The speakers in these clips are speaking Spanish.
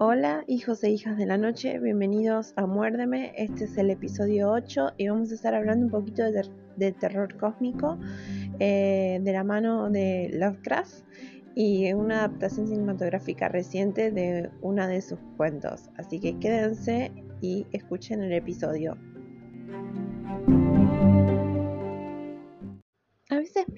Hola, hijos e hijas de la noche, bienvenidos a Muérdeme. Este es el episodio 8 y vamos a estar hablando un poquito de, terror cósmico eh, de la mano de Lovecraft y una adaptación cinematográfica reciente de una de sus cuentos. Así que quédense y escuchen el episodio.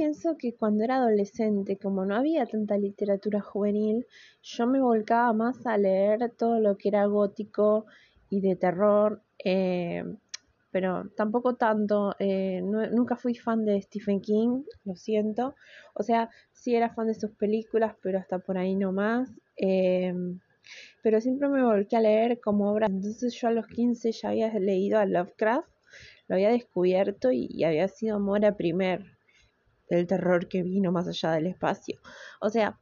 Pienso que cuando era adolescente, como no había tanta literatura juvenil, yo me volcaba más a leer todo lo que era gótico y de terror, eh, pero tampoco tanto. Eh, nunca fui fan de Stephen King, lo siento. O sea, sí era fan de sus películas, pero hasta por ahí no más. Eh, pero siempre me volqué a leer como obra. Entonces yo a los 15 ya había leído a Lovecraft, lo había descubierto y, había sido amor a primer el terror que vino más allá del espacio. O sea,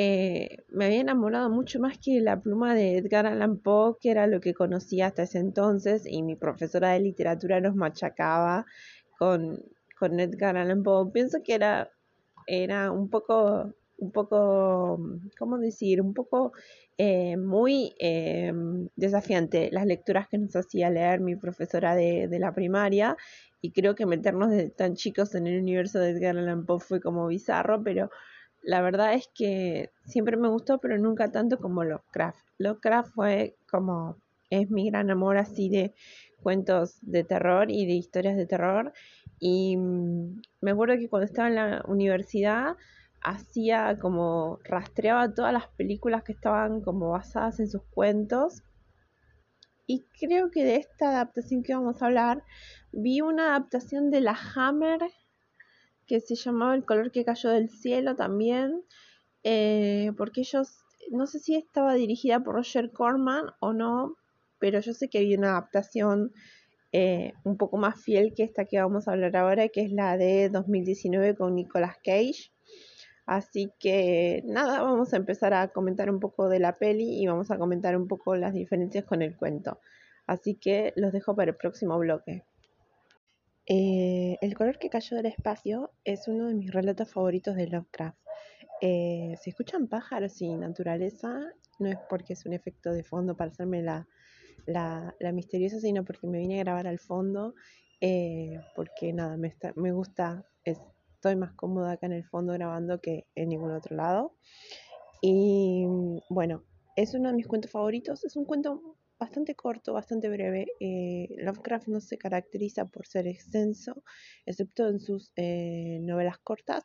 eh, me había enamorado mucho más que la pluma de Edgar Allan Poe, que era lo que conocía hasta ese entonces, y mi profesora de literatura nos machacaba con, con Edgar Allan Poe. Pienso que era, era un poco, un poco, ¿cómo decir? Un poco eh, muy eh, desafiante las lecturas que nos hacía leer mi profesora de, de la primaria y creo que meternos desde tan chicos en el universo de Edgar Allan Poe fue como bizarro, pero la verdad es que siempre me gustó, pero nunca tanto como Lovecraft. Lovecraft fue como, es mi gran amor así de cuentos de terror y de historias de terror. Y mm, me acuerdo que cuando estaba en la universidad hacía como rastreaba todas las películas que estaban como basadas en sus cuentos. Y creo que de esta adaptación que vamos a hablar Vi una adaptación de la Hammer que se llamaba El color que cayó del cielo también, eh, porque ellos, no sé si estaba dirigida por Roger Corman o no, pero yo sé que había una adaptación eh, un poco más fiel que esta que vamos a hablar ahora, que es la de 2019 con Nicolas Cage. Así que nada, vamos a empezar a comentar un poco de la peli y vamos a comentar un poco las diferencias con el cuento. Así que los dejo para el próximo bloque. Eh, el color que cayó del espacio es uno de mis relatos favoritos de Lovecraft. Eh, si escuchan pájaros y naturaleza, no es porque es un efecto de fondo para hacerme la, misteriosa, sino porque me vine a grabar al fondo, eh, porque nada, me, me gusta, estoy más cómoda acá en el fondo grabando que en ningún otro lado. Y bueno, es uno de mis cuentos favoritos, es un cuento bastante corto, bastante breve. Eh, Lovecraft no se caracteriza por ser extenso, excepto en sus eh, novelas cortas,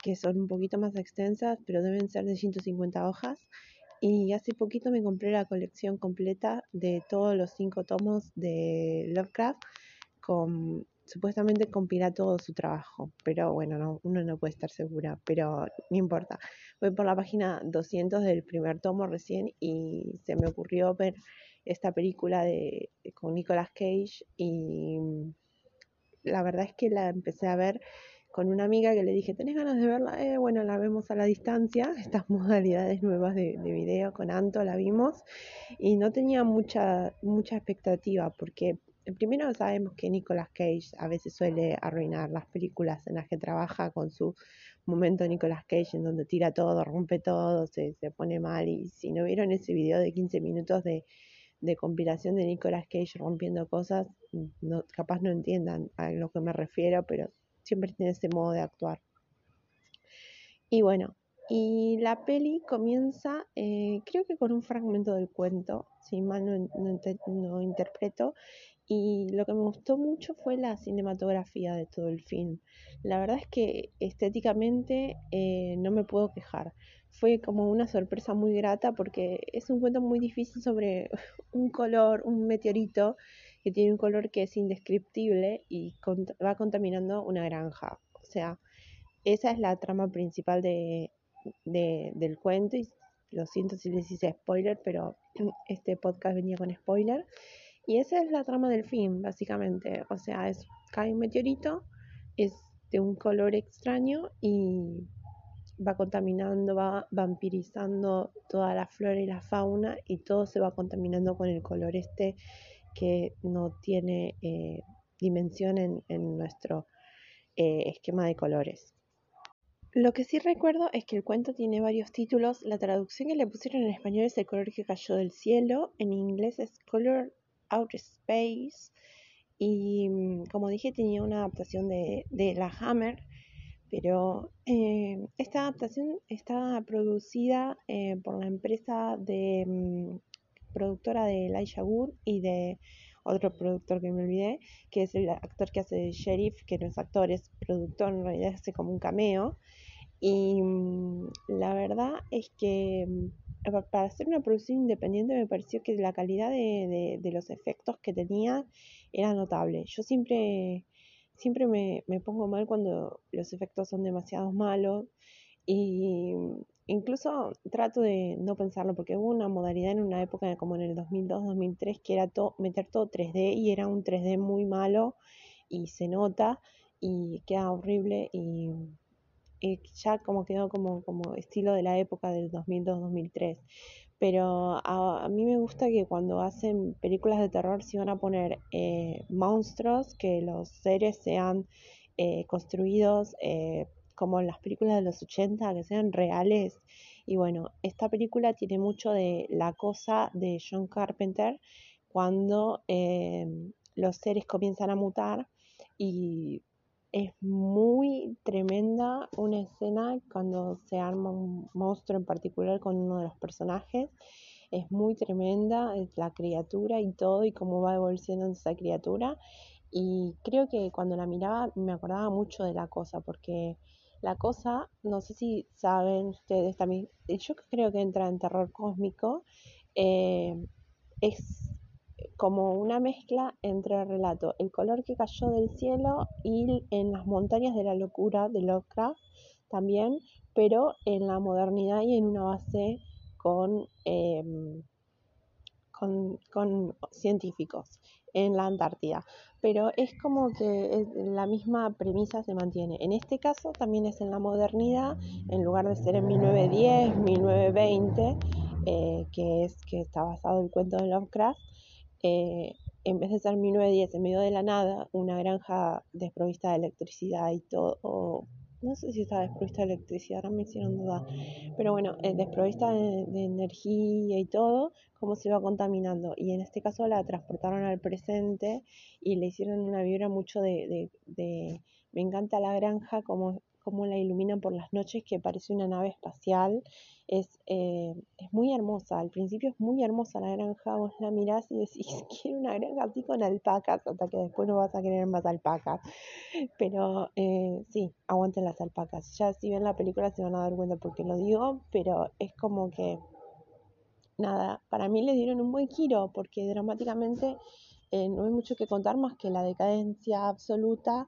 que son un poquito más extensas, pero deben ser de 150 hojas. Y hace poquito me compré la colección completa de todos los cinco tomos de Lovecraft, con, supuestamente compila todo su trabajo, pero bueno, no, uno no puede estar segura, pero no importa. Voy por la página 200 del primer tomo recién y se me ocurrió ver esta película de, con Nicolas Cage y la verdad es que la empecé a ver con una amiga que le dije, ¿tenés ganas de verla? Eh, bueno, la vemos a la distancia, estas modalidades nuevas de, de, video con Anto la vimos y no tenía mucha, mucha expectativa porque primero sabemos que Nicolas Cage a veces suele arruinar las películas en las que trabaja con su momento Nicolas Cage en donde tira todo, rompe todo, se, se pone mal y si no vieron ese video de 15 minutos de de compilación de Nicolas Cage rompiendo cosas, no, capaz no entiendan a lo que me refiero, pero siempre tiene ese modo de actuar. Y bueno, y la peli comienza, eh, creo que con un fragmento del cuento, si mal no, interpreto, y lo que me gustó mucho fue la cinematografía de todo el film. La verdad es que estéticamente eh, no me puedo quejar fue como una sorpresa muy grata porque es un cuento muy difícil sobre un color, un meteorito que tiene un color que es indescriptible y va contaminando una granja. O sea, esa es la trama principal de, del cuento lo siento si les hice spoiler, pero este podcast venía con spoiler. Y esa es la trama del film, básicamente. O sea, es cae un meteorito, es de un color extraño y va contaminando, va vampirizando toda la flora y la fauna y todo se va contaminando con el color este que no tiene eh, dimensión en, nuestro eh, esquema de colores. Lo que sí recuerdo es que el cuento tiene varios títulos. La traducción que le pusieron en español es El color que cayó del cielo. En inglés es Color Out Space. Y mm, como dije, tenía una adaptación de, la Hammer. Pero eh, esta adaptación está producida eh, por la empresa de mm, productora de Elijah Wood y de otro productor que me olvidé, que es el actor que hace de sheriff, que no es actor, es productor, en realidad hace como un cameo. Y mm, la verdad es que para hacer una producción independiente me pareció que la calidad de, los efectos que tenía era notable. Yo siempre, siempre me, pongo mal cuando los efectos son demasiado malos y incluso trato de no pensarlo porque hubo una modalidad en una época como en el 2002-2003 que era meter todo 3D y era un 3D muy malo y se nota y queda horrible y ya como quedó como, como estilo de la época del 2002-2003. Pero a, mí me gusta que cuando hacen películas de terror si van a poner eh, monstruos, que los seres sean eh, construidos eh, como en las películas de los 80, que sean reales. Y bueno, esta película tiene mucho de la cosa de John Carpenter cuando los seres comienzan a mutar y es muy tremenda una escena cuando se arma un monstruo en particular con uno de los personajes. Es muy tremenda es la criatura y todo y cómo va evolucionando esa criatura. Y creo que cuando la miraba me acordaba mucho de la cosa, porque la cosa, no sé si saben ustedes también, yo creo que entra en terror cósmico, eh, es como una mezcla entre el relato El color que cayó del cielo y En las montañas de la locura de Lovecraft también, pero en la modernidad y en una base con, em, con, científicos en la Antártida. Pero es como que la misma premisa se mantiene. En este caso también es en la modernidad, en lugar de ser en 1910, 1920, eh, que es que está basado el cuento de Lovecraft, eh, en vez de ser 1910 en medio de la nada, una granja desprovista de electricidad y todo, no sé si estaba desprovista de electricidad, ahora me hicieron duda, pero bueno, eh, desprovista de, energía y todo, cómo se iba contaminando. Y en este caso la transportaron al presente y le hicieron una vibra mucho de, de, me encanta la granja, como cómo la iluminan por las noches, que parece una nave espacial. Es, eh, es muy hermosa, al principio es muy hermosa la granja, vos la mirás y decís, quiero una granja así con alpacas, hasta que después no vas a querer más alpacas. Pero eh, sí, aguanten las alpacas. Ya si ven la película se van a dar cuenta por qué lo digo, pero es como que, nada, para mí le dieron un buen giro, porque dramáticamente eh, no hay mucho que contar más que la decadencia absoluta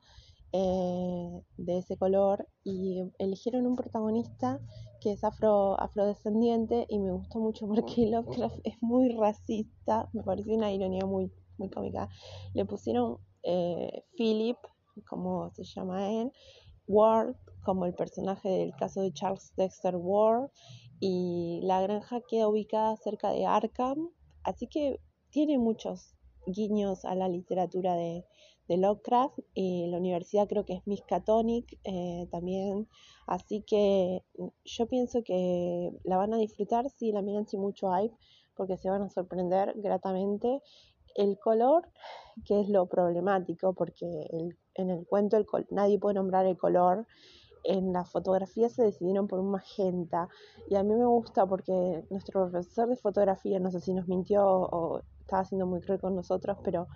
eh, de ese color y eligieron un protagonista que es afro, afrodescendiente y me gustó mucho porque Lovecraft es muy racista, me pareció una ironía muy, muy cómica. Le pusieron eh, Philip, como se llama él, Ward, como el personaje del caso de Charles Dexter Ward, y la granja queda ubicada cerca de Arkham, así que tiene muchos guiños a la literatura de, de Lovecraft y la universidad creo que es Miskatonic eh, también. Así que mm, yo pienso que la van a disfrutar si la miran sin mucho hype porque se van a sorprender gratamente. El color, que es lo problemático, porque en el cuento el nadie puede nombrar el color. En la fotografía se decidieron por un magenta y a mí me gusta porque nuestro profesor de fotografía, no sé si nos mintió o estaba siendo muy cruel con nosotros, pero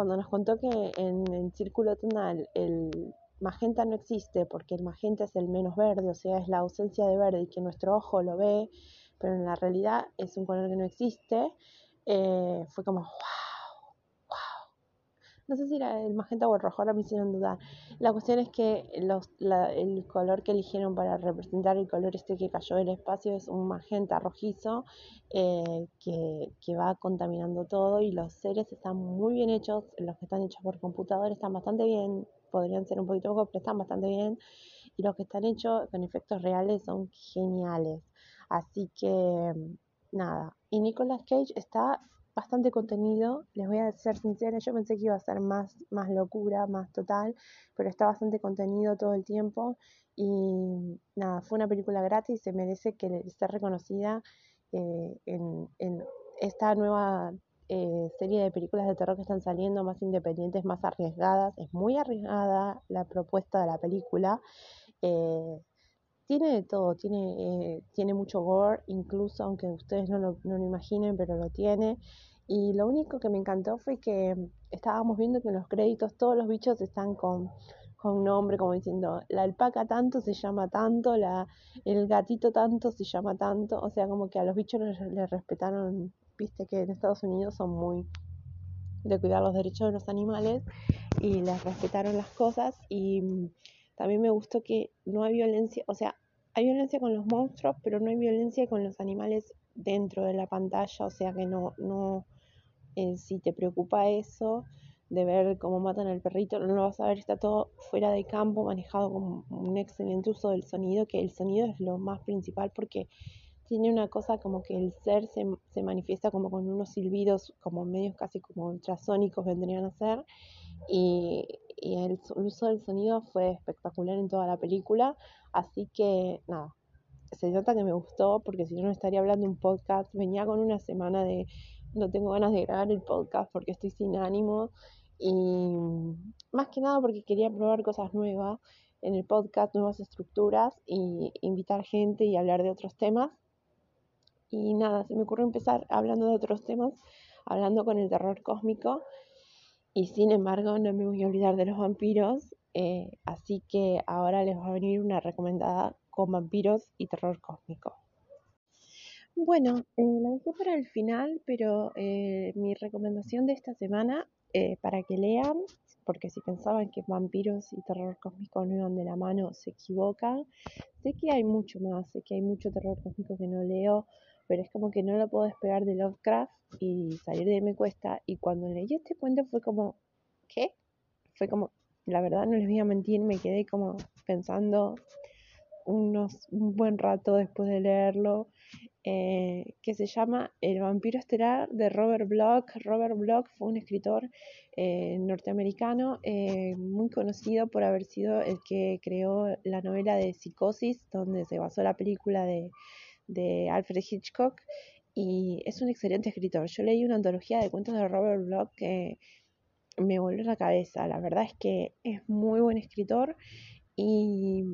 cuando nos contó que en el círculo tonal el magenta no existe porque el magenta es el menos verde, o sea, es la ausencia de verde y que nuestro ojo lo ve, pero en la realidad es un color que no existe, eh, fue como, no sé si era el magenta o el rojo, ahora me hicieron dudar. La cuestión es que el color que eligieron para representar el color este que cayó del espacio es un magenta rojizo eh, que, que, va contaminando todo y los seres están muy bien hechos, los que están hechos por computador están bastante bien, podrían ser un poquito pocos, pero están bastante bien y los que están hechos con efectos reales son geniales. Así que nada, y Nicolas Cage está bastante contenido, les voy a ser sincera, yo pensé que iba a ser más, más locura, más total, pero está bastante contenido todo el tiempo y nada, fue una película gratis, se merece que ser reconocida eh, en, en, esta nueva eh, serie de películas de terror que están saliendo, más independientes, más arriesgadas. Es muy arriesgada la propuesta de la película. Eh, tiene de todo, tiene, tiene mucho gore, incluso aunque ustedes no no lo imaginen, pero lo tiene. Y lo único que me encantó fue que estábamos viendo que en los créditos todos los bichos están con con nombre, como diciendo, la alpaca tanto se llama tanto, la, el gatito tanto se llama tanto, o sea, como que a los bichos les, respetaron, viste que en Estados Unidos son muy de cuidar los derechos de los animales y les respetaron las cosas. Y también me gustó que no hay violencia, o sea, hay violencia con los monstruos, pero no hay violencia con los animales dentro de la pantalla, o sea que no, no, eh, si te preocupa eso, de ver cómo matan al perrito, no lo vas a ver, está todo fuera de campo, manejado con un excelente uso del sonido, que el sonido es lo más principal porque tiene una cosa como que el ser se, se manifiesta como con unos silbidos, como medios casi como ultrasónicos vendrían a ser, y, el, el uso del sonido fue espectacular en toda la película, así que nada, se nota que me gustó porque si no no estaría hablando un podcast, venía con una semana de no tengo ganas de grabar el podcast porque estoy sin ánimo y más que nada porque quería probar cosas nuevas en el podcast, nuevas estructuras y invitar gente y hablar de otros temas. Y nada, se me ocurrió empezar hablando de otros temas, hablando con el terror cósmico. Y sin embargo, no me voy a olvidar de los vampiros. Eh, así que ahora les va a venir una recomendada con vampiros y terror cósmico. Bueno, eh, la dejé para el final, pero eh, mi recomendación de esta semana eh, para que lean, porque si pensaban que vampiros y terror cósmico no iban de la mano, se equivocan. Sé que hay mucho más, sé que hay mucho terror cósmico que no leo, pero es como que no lo puedo despegar de Lovecraft y salir de ahí me cuesta. Y cuando leí este cuento fue como, ¿qué? Fue como, la verdad no les voy a mentir, me quedé como pensando unos, un buen rato después de leerlo eh, que se llama El vampiro estelar de Robert Bloch. Robert Bloch fue un escritor eh, norteamericano eh, muy conocido por haber sido el que creó la novela de Psicosis, donde se basó la película de, Alfred Hitchcock. Y es un excelente escritor. Yo leí una antología de cuentos de Robert Bloch que me volvió la cabeza. La verdad es que es muy buen escritor y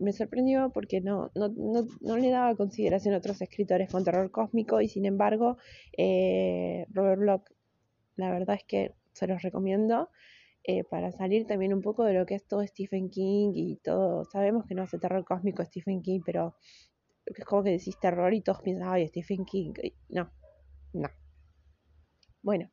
me sorprendió porque no, no, no, no, le daba consideración a otros escritores con terror cósmico y sin embargo eh, Robert Bloch, la verdad es que se los recomiendo eh, para salir también un poco de lo que es todo Stephen King y todo, sabemos que no hace terror cósmico Stephen King, pero es como que decís terror y todos piensan, ay, Stephen King, no, no. Bueno,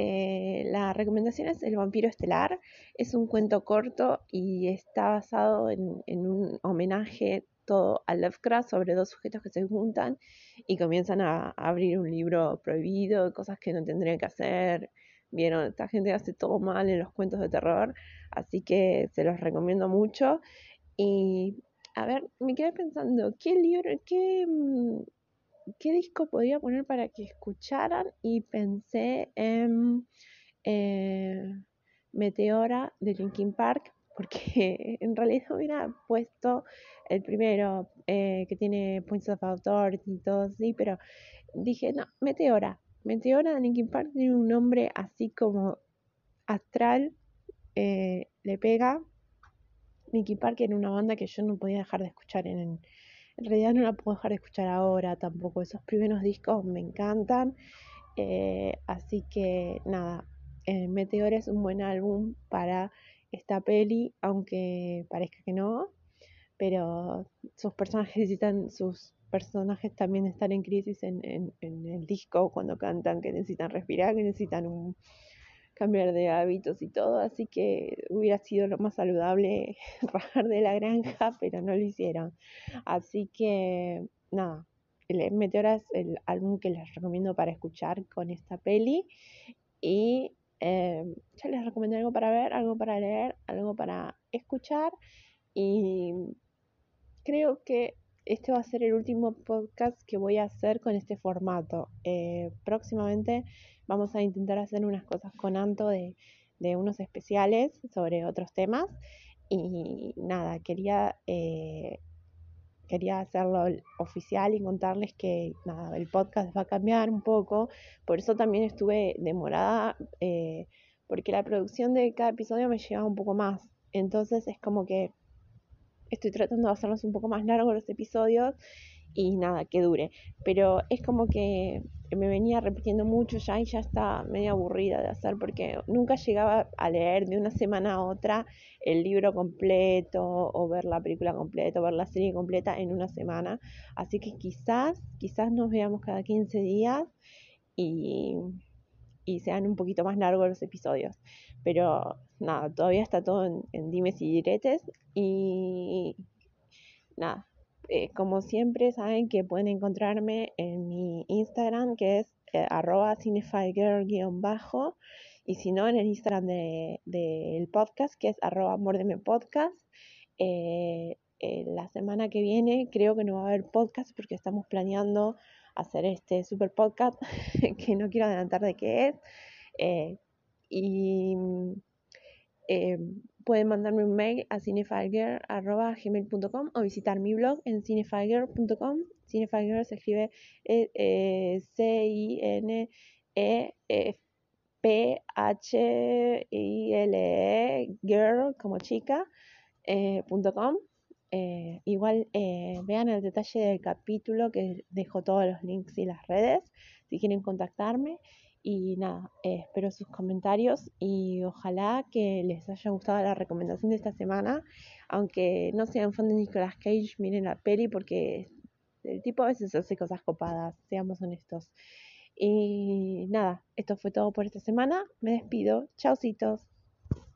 eh, la recomendación es El vampiro estelar. Es un cuento corto y está basado en, un homenaje todo a Lovecraft sobre dos sujetos que se juntan y comienzan a, abrir un libro prohibido, cosas que no tendrían que hacer. Vieron, esta gente hace todo mal en los cuentos de terror, así que se los recomiendo mucho. Y a ver, me quedé pensando, ¿qué libro, qué mm, qué disco podía poner para que escucharan y pensé en eh, Meteora de Linkin Park porque en realidad hubiera puesto el primero eh, que tiene Points of Authority y todo así, pero dije, no, Meteora. Meteora de Linkin Park tiene un nombre así como astral, eh, le pega. Linkin Park era una banda que yo no podía dejar de escuchar en, en realidad no la puedo dejar de escuchar ahora tampoco. Esos primeros discos me encantan. Eh, así que nada, eh, Meteor es un buen álbum para esta peli, aunque parezca que no. Pero sus personajes necesitan, sus personajes también están en crisis en, en el disco cuando cantan, que necesitan respirar, que necesitan un, cambiar de hábitos y todo, así que hubiera sido lo más saludable bajar de la granja, pero no lo hicieron. Así que nada, el Meteora es el álbum que les recomiendo para escuchar con esta peli y eh, ya les recomendé algo para ver, algo para leer, algo para escuchar y creo que este va a ser el último podcast que voy a hacer con este formato. Eh, próximamente vamos a intentar hacer unas cosas con Anto de, unos especiales sobre otros temas. Y nada, quería, eh, quería hacerlo oficial y contarles que nada, el podcast va a cambiar un poco. Por eso también estuve demorada, eh, porque la producción de cada episodio me lleva un poco más. Entonces es como que estoy tratando de hacerlos un poco más largos los episodios y nada, que dure. Pero es como que me venía repitiendo mucho ya y ya está medio aburrida de hacer porque nunca llegaba a leer de una semana a otra el libro completo o ver la película completa o ver la serie completa en una semana. Así que quizás, quizás nos veamos cada 15 días y, y sean un poquito más largos los episodios. Pero nada, todavía está todo en, en dimes y diretes y nada, eh, como siempre, saben que pueden encontrarme en mi Instagram, que es eh, arroba bajo y si no, en el Instagram del podcast, que es arroba podcast. Eh, la semana que viene creo que no va a haber podcast porque estamos planeando hacer este super podcast que no quiero adelantar de qué es. Y pueden mandarme un mail a cinefilegirl.com o visitar mi blog en cinefilegirl.com. Cinefilegirl se escribe eh, eh, C-I-N-E-P-H-I-L-E, girl como chica, eh, igual vean el detalle del capítulo que dejo todos los links y las redes si quieren contactarme. Y nada, eh, espero sus comentarios y ojalá que les haya gustado la recomendación de esta semana. Aunque no sean fan de Nicolas Cage, miren la peli porque el tipo a veces hace cosas copadas, seamos honestos. Y nada, esto fue todo por esta semana. Me despido. Chaucitos.